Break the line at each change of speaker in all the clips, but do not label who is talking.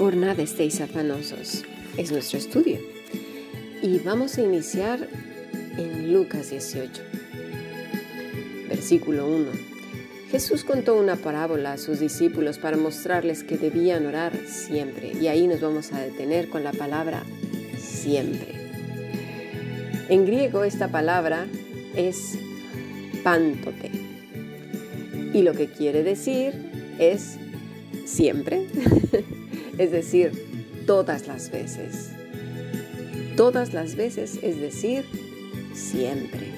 Por nada estéis afanosos. Es nuestro estudio. Y vamos a iniciar en Lucas 18. Versículo 1. Jesús contó una parábola a sus discípulos para mostrarles que debían orar siempre. Y ahí nos vamos a detener con la palabra siempre. En griego esta palabra es pántote. Y lo que quiere decir es siempre, es decir, todas las veces. Todas las veces, es decir, siempre.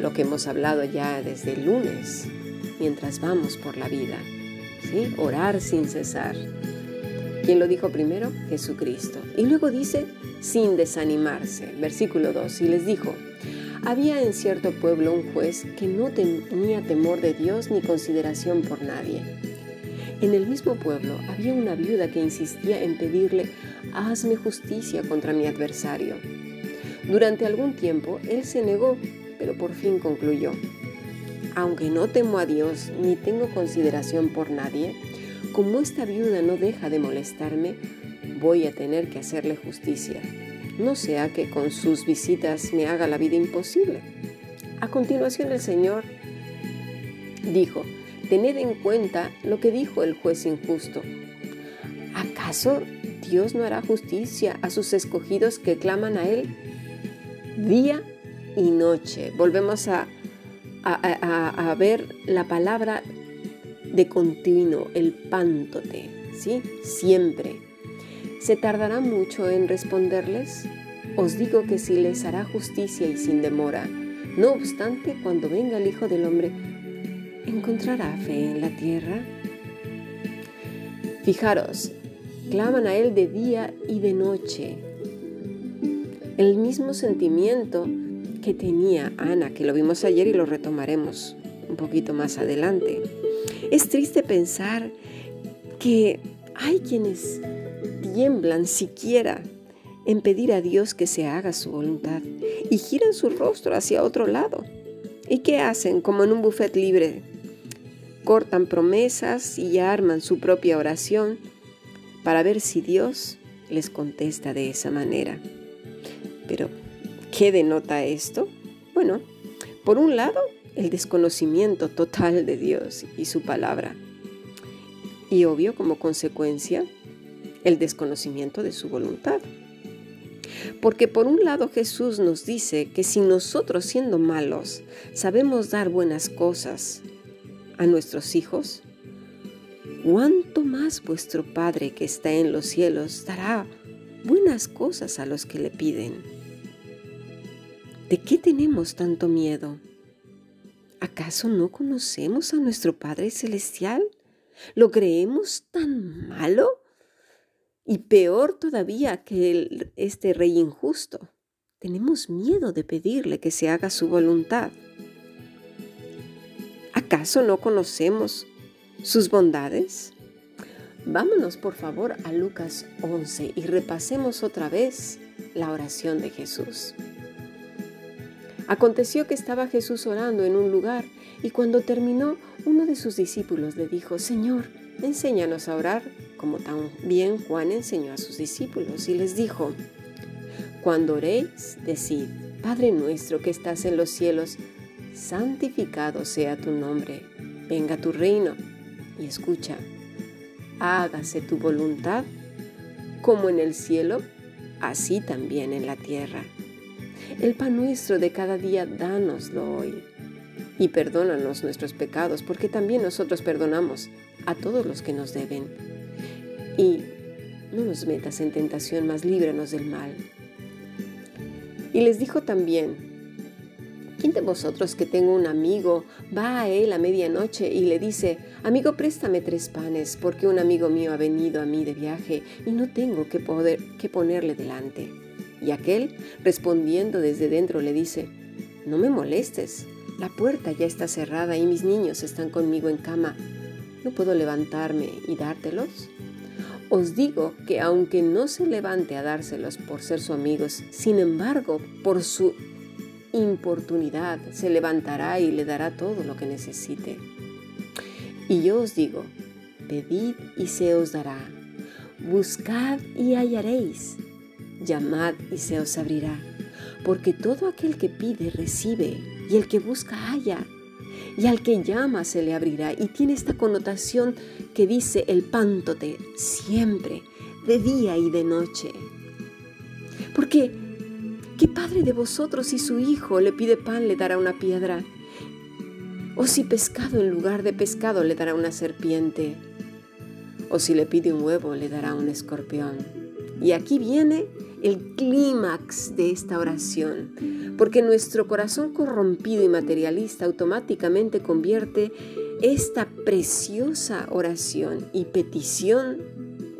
Lo que hemos hablado ya desde el lunes, mientras vamos por la vida. ¿sí? Orar sin cesar. ¿Quién lo dijo primero? Jesucristo. Y luego dice, sin desanimarse. Versículo 2. Y les dijo, había en cierto pueblo un juez que no tenía temor de Dios ni consideración por nadie. En el mismo pueblo había una viuda que insistía en pedirle, hazme justicia contra mi adversario. Durante algún tiempo él se negó, pero por fin concluyó, aunque no temo a Dios ni tengo consideración por nadie, como esta viuda no deja de molestarme, voy a tener que hacerle justicia no sea que con sus visitas me haga la vida imposible. A continuación el Señor dijo, tened en cuenta lo que dijo el juez injusto. ¿Acaso Dios no hará justicia a sus escogidos que claman a Él día y noche? Volvemos a, ver la palabra de continuo, el pántote, ¿sí? Siempre ¿Se tardará mucho en responderles? Os digo que si les hará justicia y sin demora. No obstante, cuando venga el Hijo del Hombre, ¿encontrará fe en la tierra? Fijaros, claman a Él de día y de noche. El mismo sentimiento que tenía Ana, que lo vimos ayer y lo retomaremos un poquito más adelante. Es triste pensar que hay quienes tiemblan siquiera en pedir a Dios que se haga su voluntad y giran su rostro hacia otro lado. ¿Y qué hacen como en un buffet libre? Cortan promesas y arman su propia oración para ver si Dios les contesta de esa manera. Pero, ¿qué denota esto? Bueno, por un lado, el desconocimiento total de Dios y su palabra. Y obvio, como consecuencia, el desconocimiento de su voluntad. Porque por un lado Jesús nos dice que si nosotros siendo malos sabemos dar buenas cosas a nuestros hijos, ¿cuánto más vuestro Padre que está en los cielos dará buenas cosas a los que le piden? ¿De qué tenemos tanto miedo? ¿Acaso no conocemos a nuestro Padre Celestial? ¿Lo creemos tan malo? Y peor todavía que este rey injusto, tenemos miedo de pedirle que se haga su voluntad. ¿Acaso no conocemos sus bondades? Vámonos por favor a Lucas 11 y repasemos otra vez la oración de Jesús. Aconteció que estaba Jesús orando en un lugar y cuando terminó, uno de sus discípulos le dijo, Señor, enséñanos a orar como también Juan enseñó a sus discípulos y les dijo, Cuando oréis, decid, Padre nuestro que estás en los cielos, santificado sea tu nombre, venga tu reino. Y escucha, hágase tu voluntad, como en el cielo, así también en la tierra. El pan nuestro de cada día, dánoslo hoy. Y perdónanos nuestros pecados, porque también nosotros perdonamos a todos los que nos deben y no nos metas en tentación, mas líbranos del mal. Y les dijo también, ¿quién de vosotros que tengo un amigo va a él a medianoche y le dice, amigo, préstame tres panes, porque un amigo mío ha venido a mí de viaje y no tengo que, poder, que ponerle delante? Y aquel, respondiendo desde dentro, le dice, no me molestes, la puerta ya está cerrada y mis niños están conmigo en cama. ¿No puedo levantarme y dártelos? Os digo que aunque no se levante a dárselos por ser su amigos, sin embargo, por su importunidad se levantará y le dará todo lo que necesite. Y yo os digo, pedid y se os dará, Buscad y hallaréis, llamad y se os abrirá, porque todo aquel que pide recibe, y el que busca halla, y al que llama se le abrirá. Y tiene esta connotación que dice el pántote siempre, de día y de noche. Porque, ¿qué padre de vosotros si su hijo le pide pan le dará una piedra? ¿O si pescado en lugar de pescado le dará una serpiente? o si le pide un huevo le dará un escorpión. Y aquí viene el clímax de esta oración, porque nuestro corazón corrompido y materialista automáticamente convierte esta preciosa oración y petición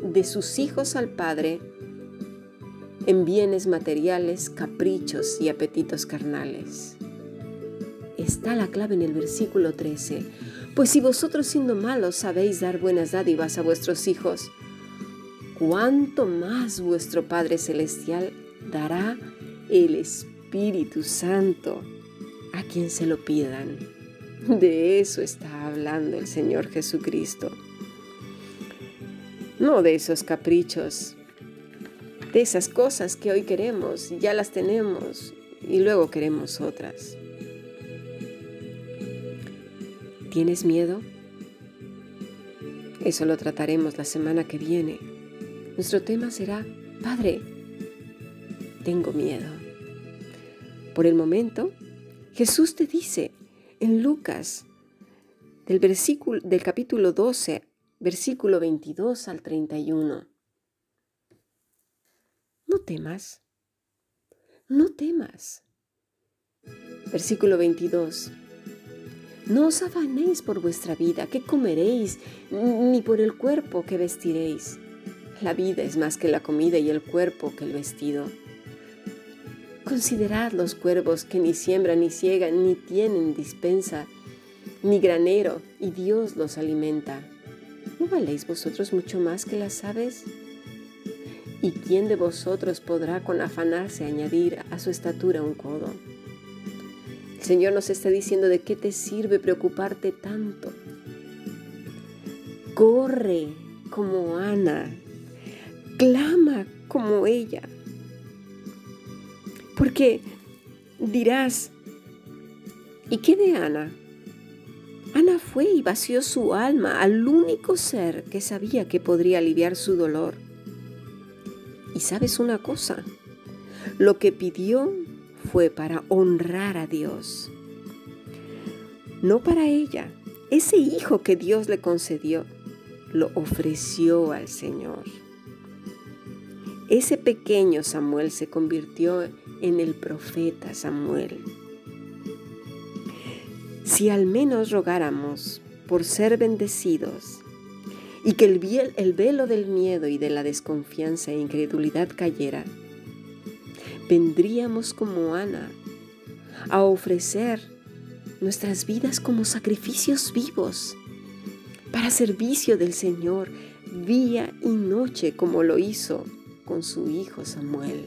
de sus hijos al Padre en bienes materiales, caprichos y apetitos carnales. Está la clave en el versículo 13 pues si vosotros siendo malos sabéis dar buenas dádivas a vuestros hijos, ¿cuánto más vuestro Padre Celestial dará el Espíritu Santo a quien se lo pidan? De eso está hablando el Señor Jesucristo. No de esos caprichos, de esas cosas que hoy queremos, ya las tenemos y luego queremos otras. ¿Tienes miedo? Eso lo trataremos la semana que viene. Nuestro tema será, Padre, tengo miedo. Por el momento, Jesús te dice en Lucas, del, versículo, del capítulo 12, versículo 22 al 31, no temas, no temas. Versículo 22. No os afanéis por vuestra vida, qué comeréis, ni por el cuerpo que vestiréis. La vida es más que la comida y el cuerpo que el vestido. Considerad los cuervos que ni siembran ni ciegan, ni tienen dispensa, ni granero, y Dios los alimenta. ¿No valéis vosotros mucho más que las aves? ¿Y quién de vosotros podrá con afanarse añadir a su estatura un codo? El Señor nos está diciendo de qué te sirve preocuparte tanto. Corre como Ana, clama como ella. Porque dirás, ¿y qué de Ana? Ana fue y vació su alma al único ser que sabía que podría aliviar su dolor. Sabes una cosa, lo que pidió fue para honrar a Dios. No para ella. Ese hijo que Dios le concedió, lo ofreció al Señor. Ese pequeño Samuel se convirtió en el profeta Samuel. Si al menos rogáramos por ser bendecidos y que el, el velo del miedo y de la desconfianza e incredulidad cayera, vendríamos como Ana a ofrecer nuestras vidas como sacrificios vivos para servicio del Señor día y noche como lo hizo con su hijo Samuel.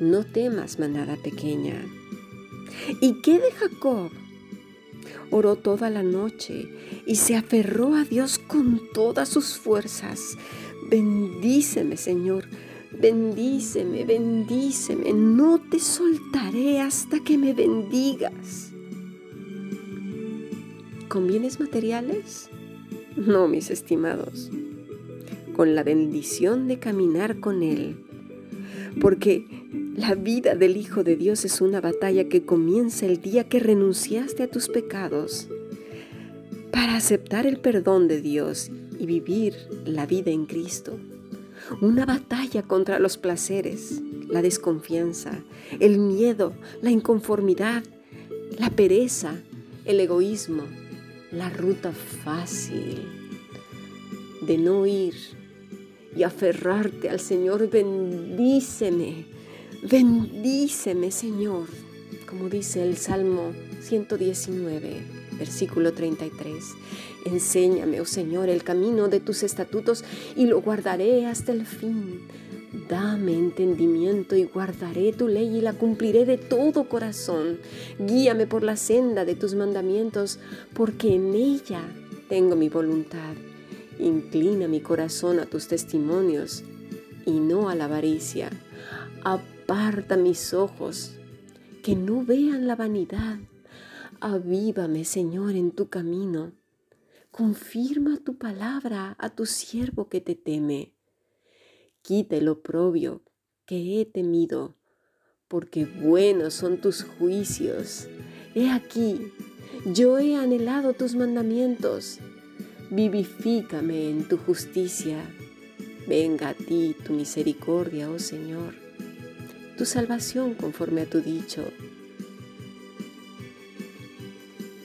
No temas, manada pequeña. ¿Y qué de Jacob? Oró toda la noche y se aferró a Dios con todas sus fuerzas. Bendíceme, Señor, Bendíceme, bendíceme, no te soltaré hasta que me bendigas. ¿Con bienes materiales? No, mis estimados, con la bendición de caminar con Él. Porque la vida del Hijo de Dios es una batalla que comienza el día que renunciaste a tus pecados. Para aceptar el perdón de Dios y vivir la vida en Cristo. Una batalla contra los placeres, la desconfianza, el miedo, la inconformidad, la pereza, el egoísmo, la ruta fácil de no ir y aferrarte al Señor. Bendíceme, bendíceme Señor, como dice el Salmo 119, versículo 33. Enséñame, oh Señor, el camino de tus estatutos y lo guardaré hasta el fin. Dame entendimiento y guardaré tu ley y la cumpliré de todo corazón. Guíame por la senda de tus mandamientos, porque en ella tengo mi voluntad Inclina mi corazón a tus testimonios y no a la avaricia. Aparta mis ojos, que no vean la vanidad. Avívame, Señor, en tu camino. Confirma tu palabra a tu siervo que te teme. Quita el oprobio que he temido, porque buenos son tus juicios. He aquí, yo he anhelado tus mandamientos. Vivifícame en tu justicia. Venga a ti tu misericordia, oh Señor, tu salvación conforme a tu dicho.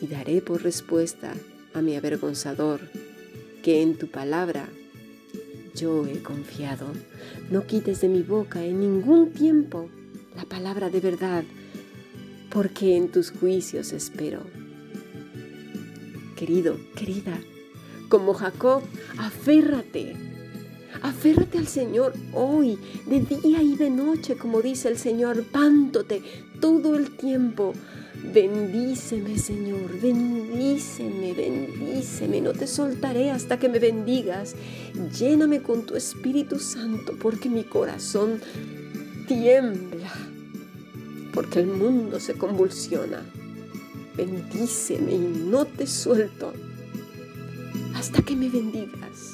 Y daré por respuesta a mi avergonzador que en tu palabra yo he confiado. No quites de mi boca en ningún tiempo la palabra de verdad, porque en tus juicios espero. Querido, querida, como Jacob, aférrate Aférrate al Señor hoy, de día y de noche, como dice el Señor, pántote todo el tiempo. Bendíceme, Señor, bendíceme, bendíceme. No te soltaré hasta que me bendigas. Lléname con tu Espíritu Santo, porque mi corazón tiembla, porque el mundo se convulsiona. Bendíceme y no te suelto hasta que me bendigas